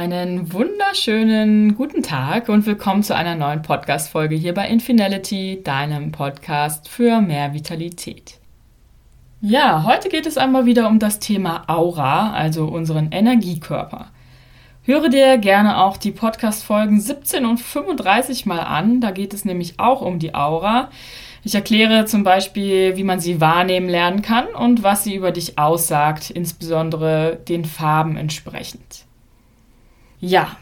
Einen wunderschönen guten Tag und willkommen zu einer neuen Podcast-Folge hier bei Infinality, deinem Podcast für mehr Vitalität. Ja, heute geht es einmal wieder um das Thema Aura, also unseren Energiekörper. Höre dir gerne auch die Podcast-Folgen 17 und 35 mal an, da geht es nämlich auch um die Aura. Ich erkläre zum Beispiel, wie man sie wahrnehmen lernen kann und was sie über dich aussagt, insbesondere den Farben entsprechend. Ja,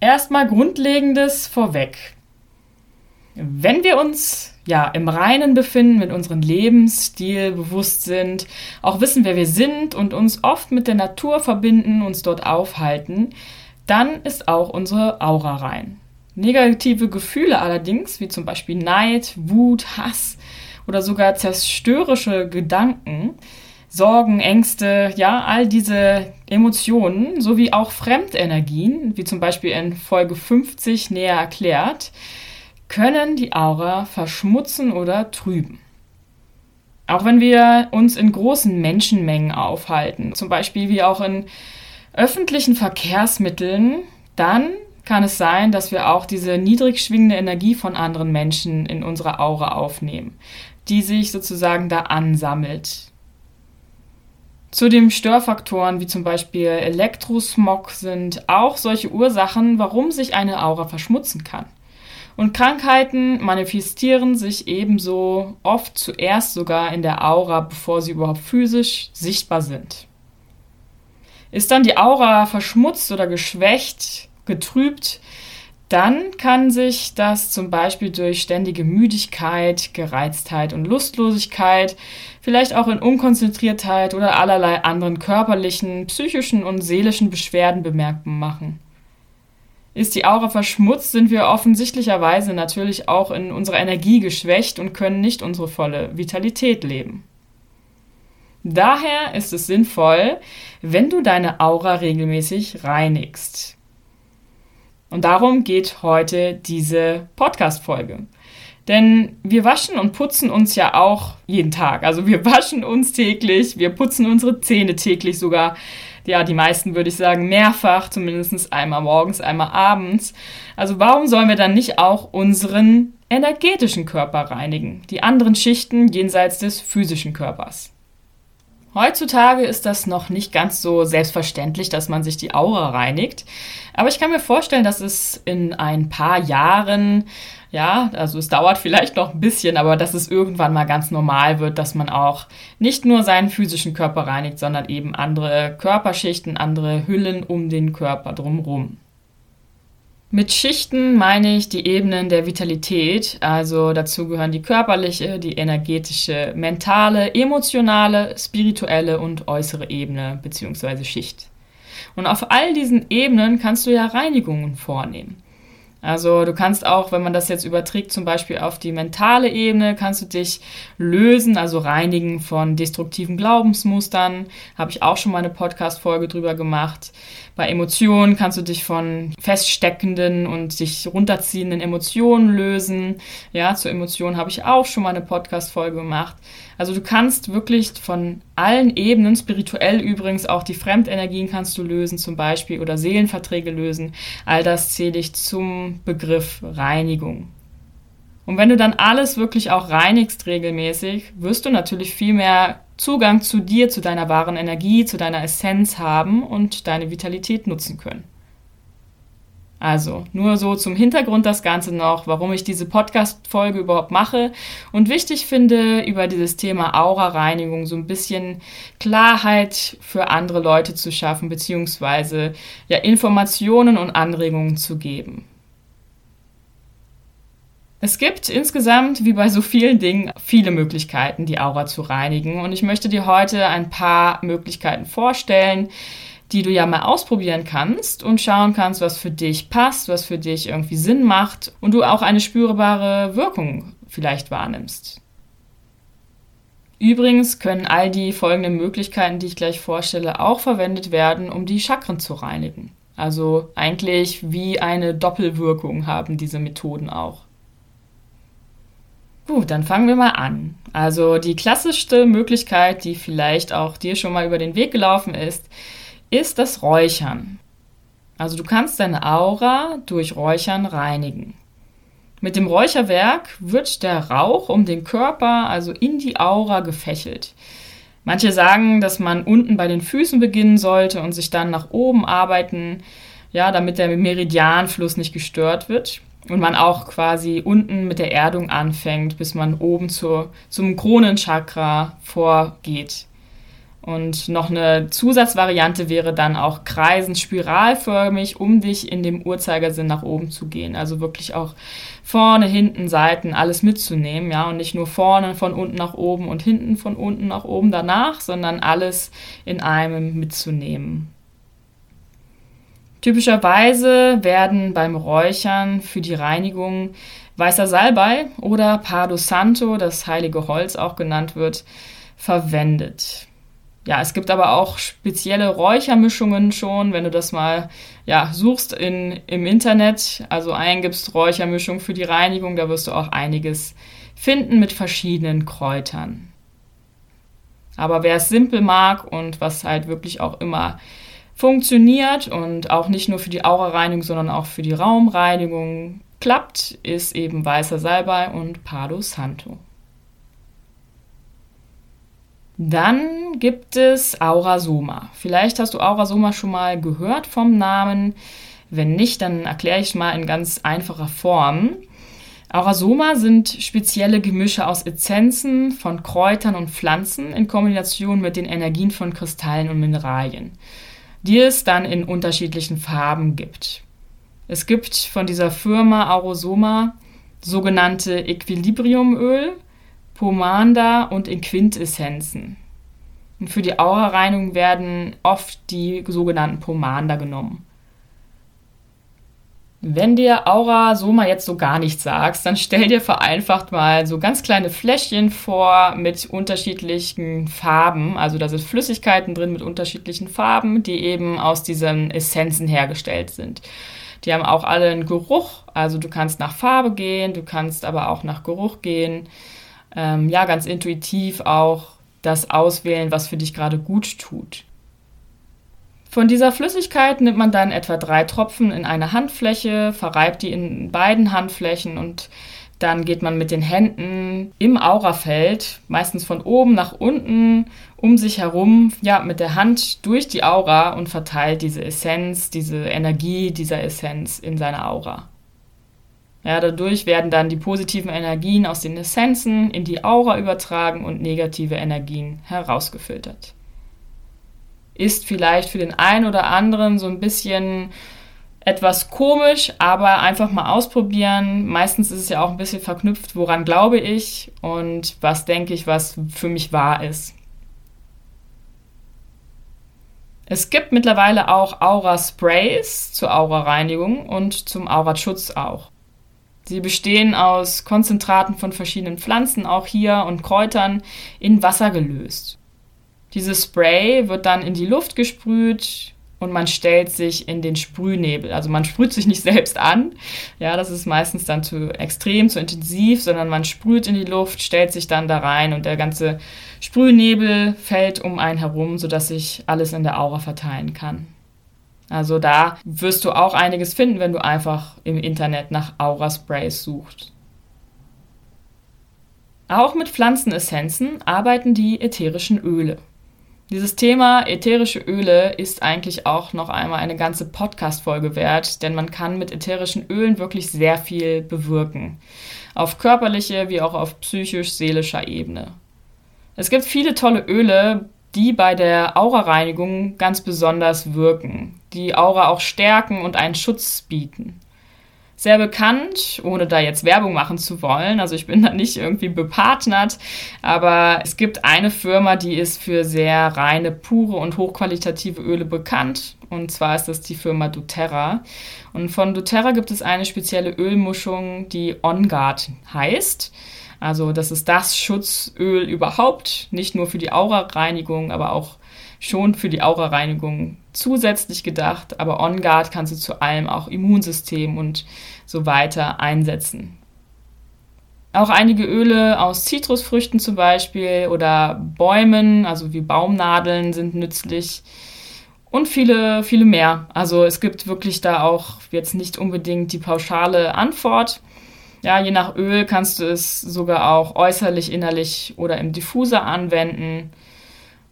erstmal Grundlegendes vorweg. Wenn wir uns ja im Reinen befinden, mit unserem Lebensstil bewusst sind, auch wissen, wer wir sind und uns oft mit der Natur verbinden, uns dort aufhalten, dann ist auch unsere Aura rein. Negative Gefühle allerdings, wie zum Beispiel Neid, Wut, Hass oder sogar zerstörerische Gedanken, Sorgen, Ängste, ja, all diese Emotionen sowie auch Fremdenergien, wie zum Beispiel in Folge 50 näher erklärt, können die Aura verschmutzen oder trüben. Auch wenn wir uns in großen Menschenmengen aufhalten, zum Beispiel wie auch in öffentlichen Verkehrsmitteln, dann kann es sein, dass wir auch diese niedrig schwingende Energie von anderen Menschen in unserer Aura aufnehmen, die sich sozusagen da ansammelt. Zudem Störfaktoren wie zum Beispiel Elektrosmog sind auch solche Ursachen, warum sich eine Aura verschmutzen kann. Und Krankheiten manifestieren sich ebenso oft zuerst sogar in der Aura, bevor sie überhaupt physisch sichtbar sind. Ist dann die Aura verschmutzt oder geschwächt, getrübt, dann kann sich das zum Beispiel durch ständige Müdigkeit, Gereiztheit und Lustlosigkeit, vielleicht auch in Unkonzentriertheit oder allerlei anderen körperlichen, psychischen und seelischen Beschwerden bemerkbar machen. Ist die Aura verschmutzt, sind wir offensichtlicherweise natürlich auch in unserer Energie geschwächt und können nicht unsere volle Vitalität leben. Daher ist es sinnvoll, wenn du deine Aura regelmäßig reinigst. Und darum geht heute diese Podcast-Folge. Denn wir waschen und putzen uns ja auch jeden Tag. Also wir waschen uns täglich, wir putzen unsere Zähne täglich sogar. Ja, die meisten würde ich sagen mehrfach, zumindest einmal morgens, einmal abends. Also warum sollen wir dann nicht auch unseren energetischen Körper reinigen? Die anderen Schichten jenseits des physischen Körpers. Heutzutage ist das noch nicht ganz so selbstverständlich, dass man sich die Aura reinigt. Aber ich kann mir vorstellen, dass es in ein paar Jahren, ja, also es dauert vielleicht noch ein bisschen, aber dass es irgendwann mal ganz normal wird, dass man auch nicht nur seinen physischen Körper reinigt, sondern eben andere Körperschichten, andere Hüllen um den Körper drumherum. Mit Schichten meine ich die Ebenen der Vitalität, also dazu gehören die körperliche, die energetische, mentale, emotionale, spirituelle und äußere Ebene bzw. Schicht. Und auf all diesen Ebenen kannst du ja Reinigungen vornehmen. Also du kannst auch, wenn man das jetzt überträgt, zum Beispiel auf die mentale Ebene, kannst du dich lösen, also reinigen von destruktiven Glaubensmustern. Habe ich auch schon mal eine Podcast-Folge drüber gemacht. Bei Emotionen kannst du dich von feststeckenden und sich runterziehenden Emotionen lösen. Ja, zu Emotionen habe ich auch schon mal eine Podcast-Folge gemacht. Also du kannst wirklich von allen Ebenen, spirituell übrigens auch die Fremdenergien kannst du lösen zum Beispiel oder Seelenverträge lösen. All das zähle ich zum Begriff Reinigung. Und wenn du dann alles wirklich auch reinigst regelmäßig, wirst du natürlich viel mehr Zugang zu dir, zu deiner wahren Energie, zu deiner Essenz haben und deine Vitalität nutzen können. Also, nur so zum Hintergrund das Ganze noch, warum ich diese Podcast-Folge überhaupt mache und wichtig finde, über dieses Thema Aura-Reinigung so ein bisschen Klarheit für andere Leute zu schaffen, beziehungsweise ja Informationen und Anregungen zu geben. Es gibt insgesamt, wie bei so vielen Dingen, viele Möglichkeiten, die Aura zu reinigen. Und ich möchte dir heute ein paar Möglichkeiten vorstellen, die du ja mal ausprobieren kannst und schauen kannst, was für dich passt, was für dich irgendwie Sinn macht und du auch eine spürbare Wirkung vielleicht wahrnimmst. Übrigens können all die folgenden Möglichkeiten, die ich gleich vorstelle, auch verwendet werden, um die Chakren zu reinigen. Also eigentlich wie eine Doppelwirkung haben diese Methoden auch. Gut, dann fangen wir mal an. Also die klassischste Möglichkeit, die vielleicht auch dir schon mal über den Weg gelaufen ist, ist das Räuchern. Also du kannst deine Aura durch Räuchern reinigen. Mit dem Räucherwerk wird der Rauch um den Körper, also in die Aura, gefächelt. Manche sagen, dass man unten bei den Füßen beginnen sollte und sich dann nach oben arbeiten, ja, damit der Meridianfluss nicht gestört wird und man auch quasi unten mit der Erdung anfängt, bis man oben zur, zum Kronenchakra vorgeht. Und noch eine Zusatzvariante wäre dann auch kreisen spiralförmig, um dich in dem Uhrzeigersinn nach oben zu gehen. Also wirklich auch vorne, hinten, Seiten alles mitzunehmen, ja, und nicht nur vorne von unten nach oben und hinten von unten nach oben danach, sondern alles in einem mitzunehmen. Typischerweise werden beim Räuchern für die Reinigung weißer Salbei oder Palo Santo, das heilige Holz auch genannt wird, verwendet. Ja, es gibt aber auch spezielle Räuchermischungen schon, wenn du das mal ja, suchst in, im Internet, also eingibst Räuchermischung für die Reinigung, da wirst du auch einiges finden mit verschiedenen Kräutern. Aber wer es simpel mag und was halt wirklich auch immer funktioniert und auch nicht nur für die Aura-Reinigung, sondern auch für die Raumreinigung klappt, ist eben weißer Salbei und Palo Santo. Dann gibt es Aurasoma. Vielleicht hast du Aurasoma schon mal gehört vom Namen. Wenn nicht, dann erkläre ich mal in ganz einfacher Form. Aurasoma sind spezielle Gemische aus Essenzen von Kräutern und Pflanzen in Kombination mit den Energien von Kristallen und Mineralien die es dann in unterschiedlichen Farben gibt. Es gibt von dieser Firma Aurosoma sogenannte Equilibriumöl, Pomanda und Inquintessenzen. Und für die Aura-Reinigung werden oft die sogenannten Pomanda genommen. Wenn dir Aura Soma jetzt so gar nichts sagst, dann stell dir vereinfacht mal so ganz kleine Fläschchen vor mit unterschiedlichen Farben. Also da sind Flüssigkeiten drin mit unterschiedlichen Farben, die eben aus diesen Essenzen hergestellt sind. Die haben auch alle einen Geruch. Also du kannst nach Farbe gehen, du kannst aber auch nach Geruch gehen. Ähm, ja, ganz intuitiv auch das auswählen, was für dich gerade gut tut. Von dieser Flüssigkeit nimmt man dann etwa drei Tropfen in eine Handfläche, verreibt die in beiden Handflächen und dann geht man mit den Händen im Aurafeld, meistens von oben nach unten, um sich herum, ja, mit der Hand durch die Aura und verteilt diese Essenz, diese Energie dieser Essenz in seine Aura. Ja, dadurch werden dann die positiven Energien aus den Essenzen in die Aura übertragen und negative Energien herausgefiltert ist vielleicht für den einen oder anderen so ein bisschen etwas komisch, aber einfach mal ausprobieren. Meistens ist es ja auch ein bisschen verknüpft, woran glaube ich und was denke ich, was für mich wahr ist. Es gibt mittlerweile auch Aura-Sprays zur Aura-Reinigung und zum Aura-Schutz auch. Sie bestehen aus Konzentraten von verschiedenen Pflanzen, auch hier, und Kräutern in Wasser gelöst. Dieses Spray wird dann in die Luft gesprüht und man stellt sich in den Sprühnebel. Also man sprüht sich nicht selbst an, ja, das ist meistens dann zu extrem, zu intensiv, sondern man sprüht in die Luft, stellt sich dann da rein und der ganze Sprühnebel fällt um einen herum, sodass sich alles in der Aura verteilen kann. Also da wirst du auch einiges finden, wenn du einfach im Internet nach Aura-Sprays suchst. Auch mit Pflanzenessenzen arbeiten die ätherischen Öle. Dieses Thema ätherische Öle ist eigentlich auch noch einmal eine ganze Podcast-Folge wert, denn man kann mit ätherischen Ölen wirklich sehr viel bewirken. Auf körperliche wie auch auf psychisch-seelischer Ebene. Es gibt viele tolle Öle, die bei der Aura-Reinigung ganz besonders wirken, die Aura auch stärken und einen Schutz bieten sehr bekannt, ohne da jetzt Werbung machen zu wollen. Also ich bin da nicht irgendwie bepartnert, aber es gibt eine Firma, die ist für sehr reine, pure und hochqualitative Öle bekannt. Und zwar ist das die Firma doTERRA. Und von doTERRA gibt es eine spezielle Ölmuschung, die OnGuard heißt. Also das ist das Schutzöl überhaupt, nicht nur für die Aura-Reinigung, aber auch schon für die Aura-Reinigung zusätzlich gedacht, aber OnGuard kannst du zu allem auch Immunsystem und so weiter einsetzen. Auch einige Öle aus Zitrusfrüchten zum Beispiel oder Bäumen, also wie Baumnadeln, sind nützlich. und viele, viele mehr. Also es gibt wirklich da auch jetzt nicht unbedingt die pauschale Antwort. Ja, je nach Öl kannst du es sogar auch äußerlich, innerlich oder im Diffuser anwenden.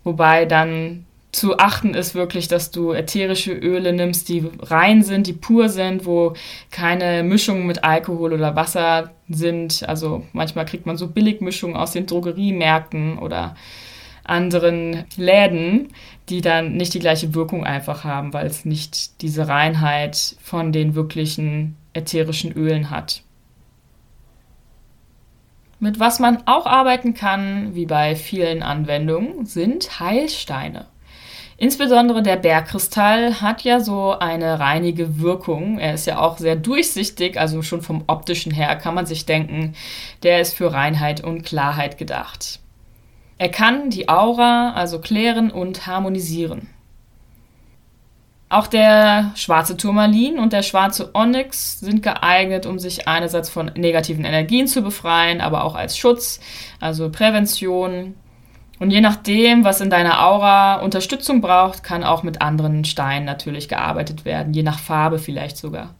Wobei dann zu achten ist wirklich, dass du ätherische Öle nimmst, die rein sind, die pur sind, wo keine Mischungen mit Alkohol oder Wasser sind. Also manchmal kriegt man so Billigmischungen aus den Drogeriemärkten oder anderen Läden, die dann nicht die gleiche Wirkung einfach haben, weil es nicht diese Reinheit von den wirklichen ätherischen Ölen hat. Mit was man auch arbeiten kann, wie bei vielen Anwendungen, sind Heilsteine. Insbesondere der Bergkristall hat ja so eine reinige Wirkung. Er ist ja auch sehr durchsichtig, also schon vom optischen her kann man sich denken, der ist für Reinheit und Klarheit gedacht. Er kann die Aura also klären und harmonisieren. Auch der schwarze Turmalin und der schwarze Onyx sind geeignet, um sich einerseits von negativen Energien zu befreien, aber auch als Schutz, also Prävention. Und je nachdem, was in deiner Aura Unterstützung braucht, kann auch mit anderen Steinen natürlich gearbeitet werden, je nach Farbe vielleicht sogar.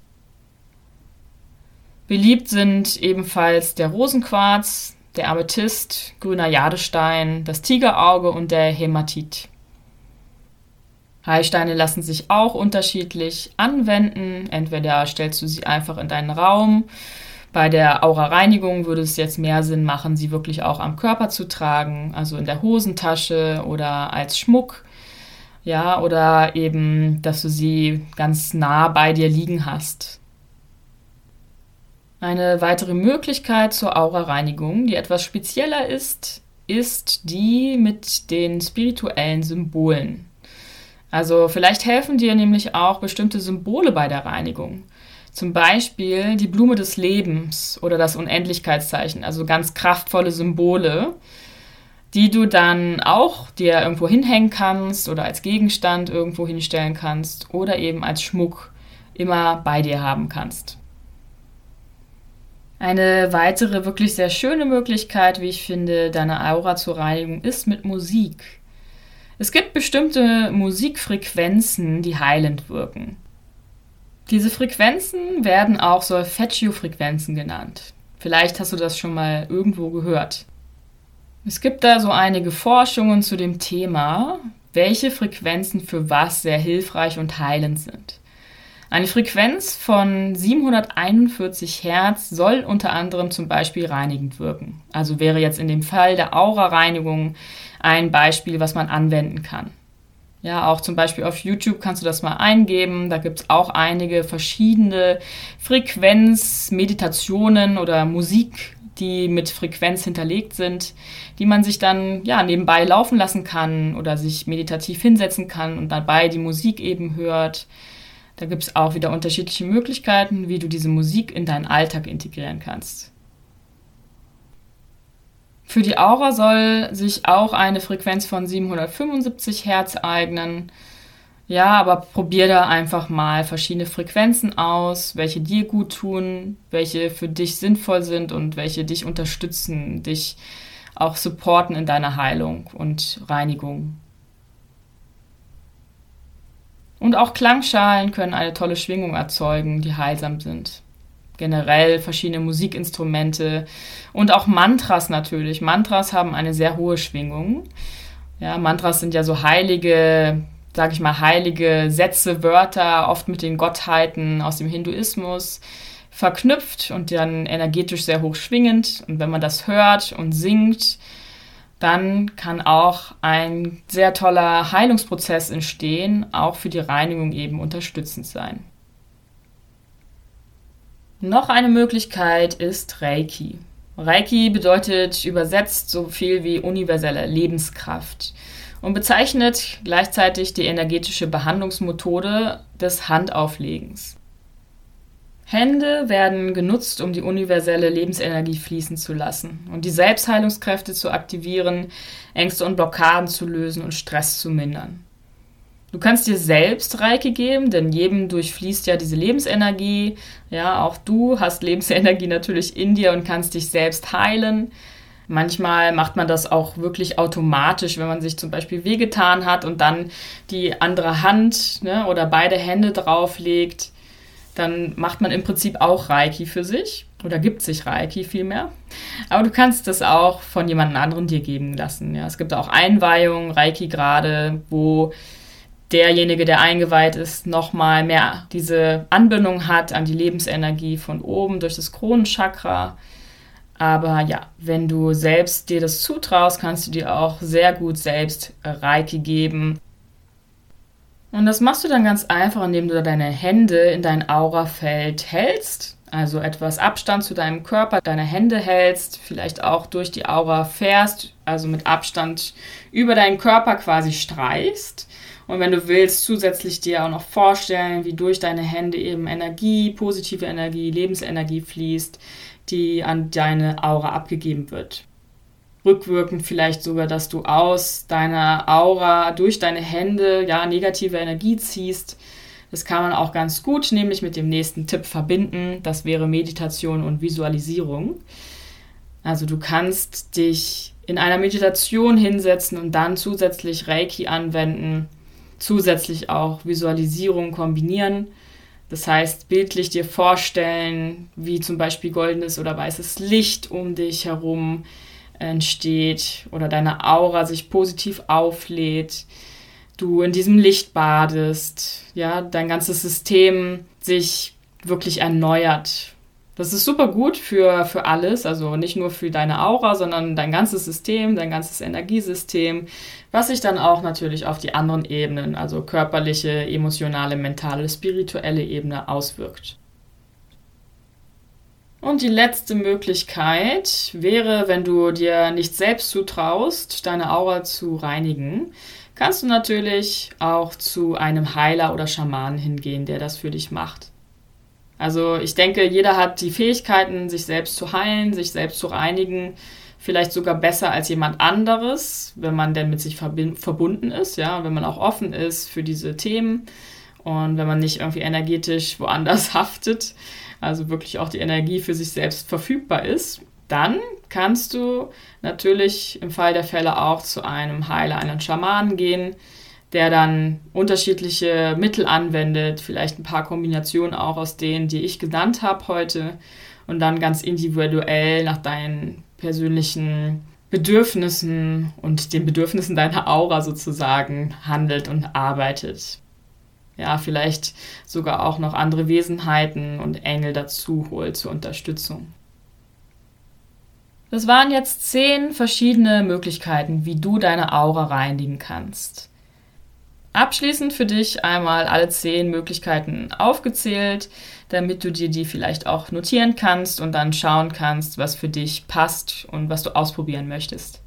Beliebt sind ebenfalls der Rosenquarz, der Amethyst, grüner Jadestein, das Tigerauge und der Hämatit. Heilsteine lassen sich auch unterschiedlich anwenden. Entweder stellst du sie einfach in deinen Raum. Bei der Aura-Reinigung würde es jetzt mehr Sinn machen, sie wirklich auch am Körper zu tragen, also in der Hosentasche oder als Schmuck. Ja, oder eben, dass du sie ganz nah bei dir liegen hast. Eine weitere Möglichkeit zur Aura-Reinigung, die etwas spezieller ist, ist die mit den spirituellen Symbolen. Also vielleicht helfen dir nämlich auch bestimmte Symbole bei der Reinigung. Zum Beispiel die Blume des Lebens oder das Unendlichkeitszeichen, also ganz kraftvolle Symbole, die du dann auch dir irgendwo hinhängen kannst oder als Gegenstand irgendwo hinstellen kannst oder eben als Schmuck immer bei dir haben kannst. Eine weitere wirklich sehr schöne Möglichkeit, wie ich finde, deine Aura zu reinigen, ist mit Musik. Es gibt bestimmte Musikfrequenzen, die heilend wirken. Diese Frequenzen werden auch Solfeggio-Frequenzen genannt. Vielleicht hast du das schon mal irgendwo gehört. Es gibt da so einige Forschungen zu dem Thema, welche Frequenzen für was sehr hilfreich und heilend sind. Eine Frequenz von 741 Hertz soll unter anderem zum Beispiel reinigend wirken. Also wäre jetzt in dem Fall der Aura-Reinigung ein Beispiel, was man anwenden kann. Ja, auch zum Beispiel auf YouTube kannst du das mal eingeben. Da gibt es auch einige verschiedene Frequenz-Meditationen oder Musik, die mit Frequenz hinterlegt sind, die man sich dann ja nebenbei laufen lassen kann oder sich meditativ hinsetzen kann und dabei die Musik eben hört. Da gibt es auch wieder unterschiedliche Möglichkeiten, wie du diese Musik in deinen Alltag integrieren kannst. Für die Aura soll sich auch eine Frequenz von 775 Hertz eignen. Ja, aber probier da einfach mal verschiedene Frequenzen aus, welche dir gut tun, welche für dich sinnvoll sind und welche dich unterstützen, dich auch supporten in deiner Heilung und Reinigung. Und auch Klangschalen können eine tolle Schwingung erzeugen, die heilsam sind. Generell verschiedene Musikinstrumente und auch Mantras natürlich. Mantras haben eine sehr hohe Schwingung. Ja, Mantras sind ja so heilige, sag ich mal, heilige Sätze, Wörter, oft mit den Gottheiten aus dem Hinduismus verknüpft und dann energetisch sehr hoch schwingend. Und wenn man das hört und singt, dann kann auch ein sehr toller Heilungsprozess entstehen, auch für die Reinigung eben unterstützend sein. Noch eine Möglichkeit ist Reiki. Reiki bedeutet übersetzt so viel wie universelle Lebenskraft und bezeichnet gleichzeitig die energetische Behandlungsmethode des Handauflegens. Hände werden genutzt, um die universelle Lebensenergie fließen zu lassen und die Selbstheilungskräfte zu aktivieren, Ängste und Blockaden zu lösen und Stress zu mindern. Du kannst dir selbst Reiki geben, denn jedem durchfließt ja diese Lebensenergie. Ja, auch du hast Lebensenergie natürlich in dir und kannst dich selbst heilen. Manchmal macht man das auch wirklich automatisch, wenn man sich zum Beispiel wehgetan hat und dann die andere Hand ne, oder beide Hände drauflegt. Dann macht man im Prinzip auch Reiki für sich oder gibt sich Reiki vielmehr. Aber du kannst das auch von jemand anderen dir geben lassen. Ja. Es gibt auch Einweihungen, Reiki gerade, wo derjenige, der eingeweiht ist, nochmal mehr diese Anbindung hat an die Lebensenergie von oben durch das Kronenchakra. Aber ja, wenn du selbst dir das zutraust, kannst du dir auch sehr gut selbst Reiki geben. Und das machst du dann ganz einfach, indem du deine Hände in dein Aurafeld hältst also etwas Abstand zu deinem Körper, deine Hände hältst, vielleicht auch durch die Aura fährst, also mit Abstand über deinen Körper quasi streichst. Und wenn du willst, zusätzlich dir auch noch vorstellen, wie durch deine Hände eben Energie, positive Energie, Lebensenergie fließt, die an deine Aura abgegeben wird. Rückwirkend vielleicht sogar, dass du aus deiner Aura durch deine Hände ja negative Energie ziehst das kann man auch ganz gut, nämlich mit dem nächsten Tipp verbinden. Das wäre Meditation und Visualisierung. Also du kannst dich in einer Meditation hinsetzen und dann zusätzlich Reiki anwenden, zusätzlich auch Visualisierung kombinieren. Das heißt, bildlich dir vorstellen, wie zum Beispiel goldenes oder weißes Licht um dich herum entsteht oder deine Aura sich positiv auflädt du in diesem Licht badest, ja, dein ganzes System sich wirklich erneuert. Das ist super gut für, für alles, also nicht nur für deine Aura, sondern dein ganzes System, dein ganzes Energiesystem, was sich dann auch natürlich auf die anderen Ebenen, also körperliche, emotionale, mentale, spirituelle Ebene auswirkt. Und die letzte Möglichkeit wäre, wenn du dir nicht selbst zutraust, deine Aura zu reinigen, kannst du natürlich auch zu einem Heiler oder Schamanen hingehen, der das für dich macht. Also ich denke, jeder hat die Fähigkeiten, sich selbst zu heilen, sich selbst zu reinigen, vielleicht sogar besser als jemand anderes, wenn man denn mit sich verbunden ist, ja, wenn man auch offen ist für diese Themen und wenn man nicht irgendwie energetisch woanders haftet, also wirklich auch die Energie für sich selbst verfügbar ist dann kannst du natürlich im Fall der Fälle auch zu einem Heiler, einem Schamanen gehen, der dann unterschiedliche Mittel anwendet, vielleicht ein paar Kombinationen auch aus denen, die ich genannt habe heute und dann ganz individuell nach deinen persönlichen Bedürfnissen und den Bedürfnissen deiner Aura sozusagen handelt und arbeitet. Ja, vielleicht sogar auch noch andere Wesenheiten und Engel dazu holt zur Unterstützung. Das waren jetzt zehn verschiedene Möglichkeiten, wie du deine Aura reinigen kannst. Abschließend für dich einmal alle zehn Möglichkeiten aufgezählt, damit du dir die vielleicht auch notieren kannst und dann schauen kannst, was für dich passt und was du ausprobieren möchtest.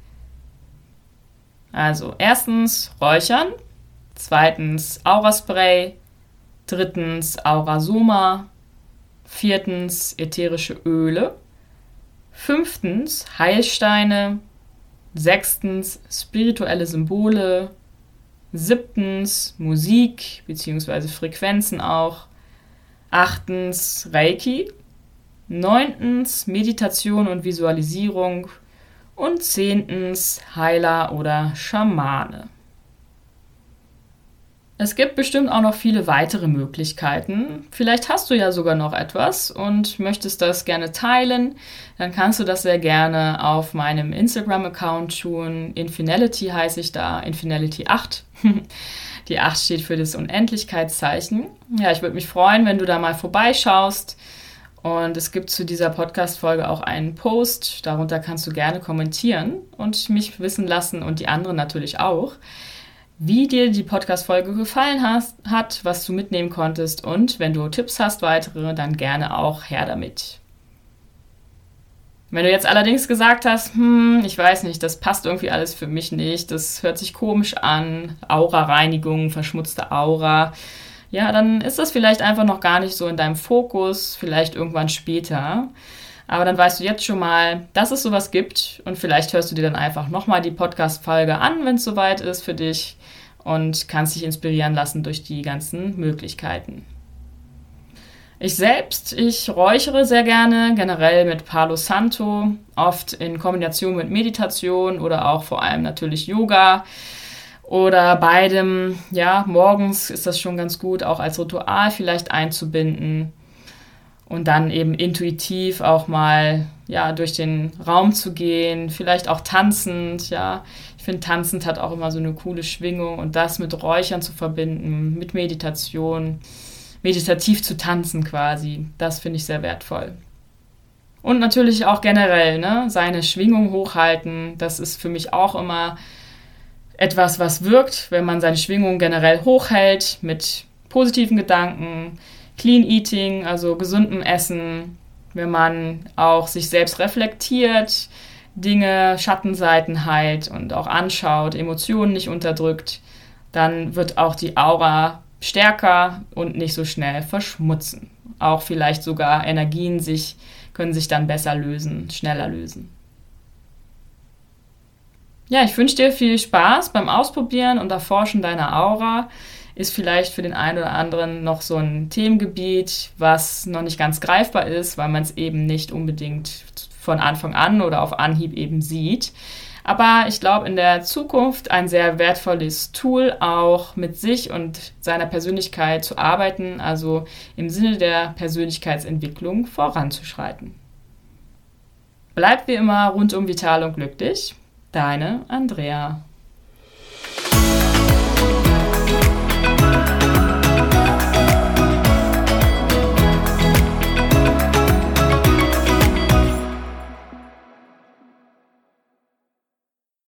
Also erstens Räuchern, zweitens Auraspray, drittens Aurasoma, viertens ätherische Öle, Fünftens Heilsteine. Sechstens spirituelle Symbole. Siebtens Musik bzw. Frequenzen auch. Achtens Reiki. Neuntens Meditation und Visualisierung. Und zehntens Heiler oder Schamane. Es gibt bestimmt auch noch viele weitere Möglichkeiten. Vielleicht hast du ja sogar noch etwas und möchtest das gerne teilen. Dann kannst du das sehr gerne auf meinem Instagram-Account tun. Infinality heiße ich da, Infinality 8. Die 8 steht für das Unendlichkeitszeichen. Ja, ich würde mich freuen, wenn du da mal vorbeischaust. Und es gibt zu dieser Podcast-Folge auch einen Post. Darunter kannst du gerne kommentieren und mich wissen lassen und die anderen natürlich auch wie dir die Podcast-Folge gefallen hast, hat, was du mitnehmen konntest und wenn du Tipps hast, weitere, dann gerne auch her damit. Wenn du jetzt allerdings gesagt hast, hm, ich weiß nicht, das passt irgendwie alles für mich nicht, das hört sich komisch an, Aura-Reinigung, verschmutzte Aura, ja, dann ist das vielleicht einfach noch gar nicht so in deinem Fokus, vielleicht irgendwann später. Aber dann weißt du jetzt schon mal, dass es sowas gibt und vielleicht hörst du dir dann einfach nochmal die Podcast-Folge an, wenn es soweit ist für dich und kannst dich inspirieren lassen durch die ganzen Möglichkeiten. Ich selbst, ich räuchere sehr gerne, generell mit Palo Santo, oft in Kombination mit Meditation oder auch vor allem natürlich Yoga oder beidem. Ja, morgens ist das schon ganz gut, auch als Ritual vielleicht einzubinden und dann eben intuitiv auch mal ja durch den Raum zu gehen, vielleicht auch tanzend, ja. Ich finde tanzend hat auch immer so eine coole Schwingung und das mit Räuchern zu verbinden, mit Meditation meditativ zu tanzen quasi. Das finde ich sehr wertvoll. Und natürlich auch generell, ne, seine Schwingung hochhalten. Das ist für mich auch immer etwas, was wirkt, wenn man seine Schwingung generell hochhält mit positiven Gedanken, Clean Eating, also gesundem Essen, wenn man auch sich selbst reflektiert, Dinge, Schattenseiten heilt und auch anschaut, Emotionen nicht unterdrückt, dann wird auch die Aura stärker und nicht so schnell verschmutzen. Auch vielleicht sogar Energien sich, können sich dann besser lösen, schneller lösen. Ja, ich wünsche dir viel Spaß beim Ausprobieren und Erforschen deiner Aura. Ist vielleicht für den einen oder anderen noch so ein Themengebiet, was noch nicht ganz greifbar ist, weil man es eben nicht unbedingt von Anfang an oder auf Anhieb eben sieht. Aber ich glaube, in der Zukunft ein sehr wertvolles Tool, auch mit sich und seiner Persönlichkeit zu arbeiten, also im Sinne der Persönlichkeitsentwicklung voranzuschreiten. Bleibt wie immer rundum vital und glücklich. Deine Andrea.